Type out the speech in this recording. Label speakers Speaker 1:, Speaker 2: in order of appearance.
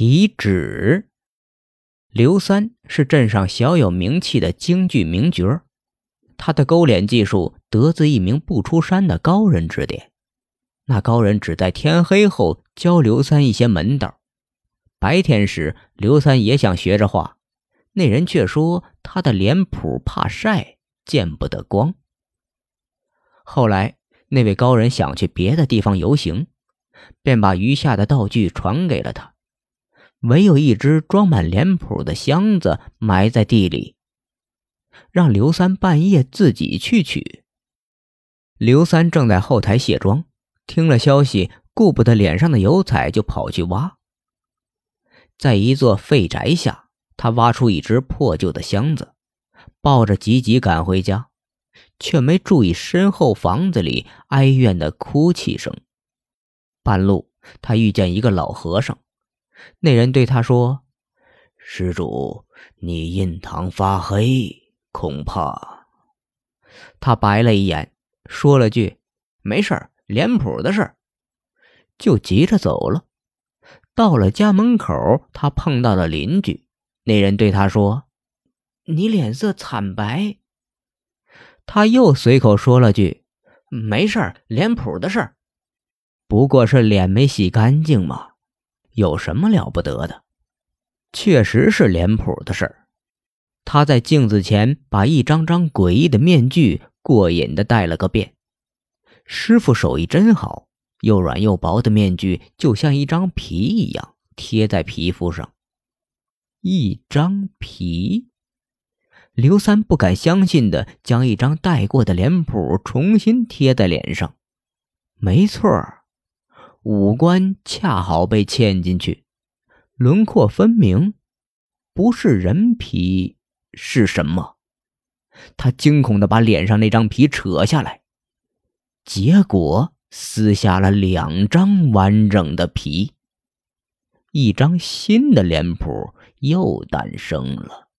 Speaker 1: 题纸。刘三是镇上小有名气的京剧名角，他的勾脸技术得自一名不出山的高人指点。那高人只在天黑后教刘三一些门道，白天时刘三也想学着画，那人却说他的脸谱怕晒，见不得光。后来那位高人想去别的地方游行。便把余下的道具传给了他，唯有一只装满脸谱的箱子埋在地里，让刘三半夜自己去取。刘三正在后台卸妆，听了消息，顾不得脸上的油彩，就跑去挖。在一座废宅下，他挖出一只破旧的箱子，抱着急急赶回家，却没注意身后房子里哀怨的哭泣声。半路，他遇见一个老和尚。那人对他说：“施主，你印堂发黑，恐怕……”他白了一眼，说了句：“没事儿，脸谱的事儿。”就急着走了。到了家门口，他碰到了邻居。那人对他说：“你脸色惨白。”他又随口说了句：“没事儿，脸谱的事儿。”不过是脸没洗干净嘛，有什么了不得的？确实是脸谱的事儿。他在镜子前把一张张诡异的面具过瘾的戴了个遍。师傅手艺真好，又软又薄的面具就像一张皮一样贴在皮肤上。一张皮，刘三不敢相信的将一张戴过的脸谱重新贴在脸上。没错儿。五官恰好被嵌进去，轮廓分明，不是人皮是什么？他惊恐的把脸上那张皮扯下来，结果撕下了两张完整的皮，一张新的脸谱又诞生了。